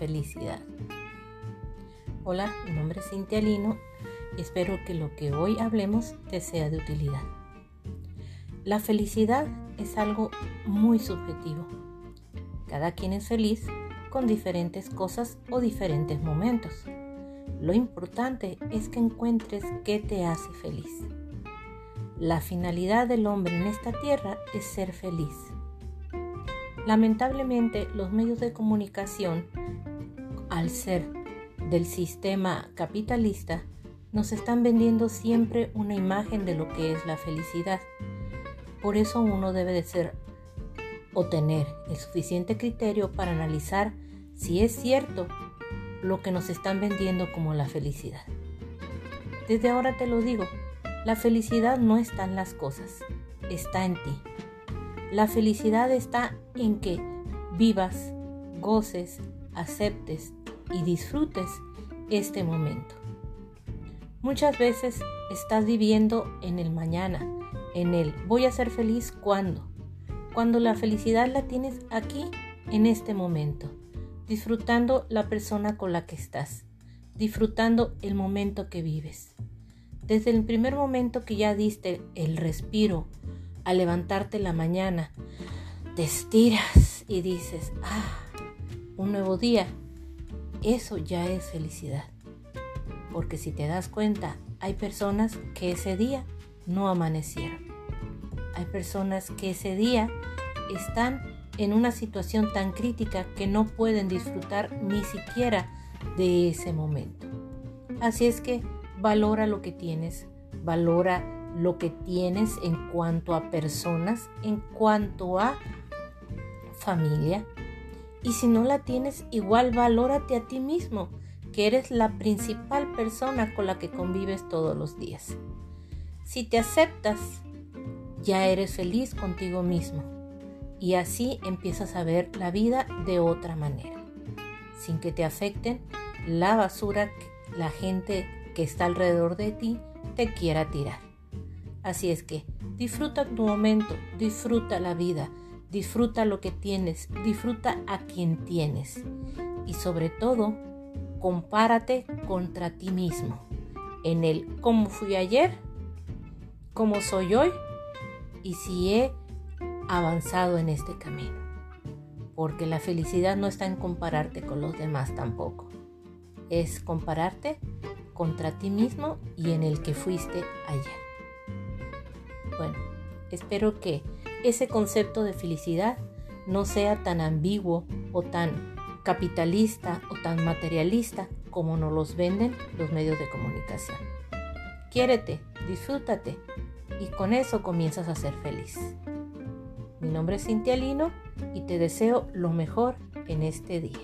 felicidad. Hola, mi nombre es Cintia Lino y espero que lo que hoy hablemos te sea de utilidad. La felicidad es algo muy subjetivo. Cada quien es feliz con diferentes cosas o diferentes momentos. Lo importante es que encuentres qué te hace feliz. La finalidad del hombre en esta tierra es ser feliz. Lamentablemente los medios de comunicación, al ser del sistema capitalista, nos están vendiendo siempre una imagen de lo que es la felicidad. Por eso uno debe de ser o tener el suficiente criterio para analizar si es cierto lo que nos están vendiendo como la felicidad. Desde ahora te lo digo, la felicidad no está en las cosas, está en ti. La felicidad está en que vivas, goces, aceptes y disfrutes este momento. Muchas veces estás viviendo en el mañana, en el voy a ser feliz cuando, cuando la felicidad la tienes aquí, en este momento, disfrutando la persona con la que estás, disfrutando el momento que vives. Desde el primer momento que ya diste el respiro, al levantarte la mañana, te estiras y dices, ah, un nuevo día. Eso ya es felicidad. Porque si te das cuenta, hay personas que ese día no amanecieron. Hay personas que ese día están en una situación tan crítica que no pueden disfrutar ni siquiera de ese momento. Así es que valora lo que tienes, valora lo que tienes en cuanto a personas, en cuanto a familia. Y si no la tienes, igual valórate a ti mismo, que eres la principal persona con la que convives todos los días. Si te aceptas, ya eres feliz contigo mismo. Y así empiezas a ver la vida de otra manera, sin que te afecten la basura que la gente que está alrededor de ti te quiera tirar. Así es que disfruta tu momento, disfruta la vida, disfruta lo que tienes, disfruta a quien tienes. Y sobre todo, compárate contra ti mismo. En el cómo fui ayer, cómo soy hoy y si he avanzado en este camino. Porque la felicidad no está en compararte con los demás tampoco. Es compararte contra ti mismo y en el que fuiste ayer. Bueno, espero que ese concepto de felicidad no sea tan ambiguo o tan capitalista o tan materialista como nos los venden los medios de comunicación. Quiérete, disfrútate y con eso comienzas a ser feliz. Mi nombre es Cintia Lino y te deseo lo mejor en este día.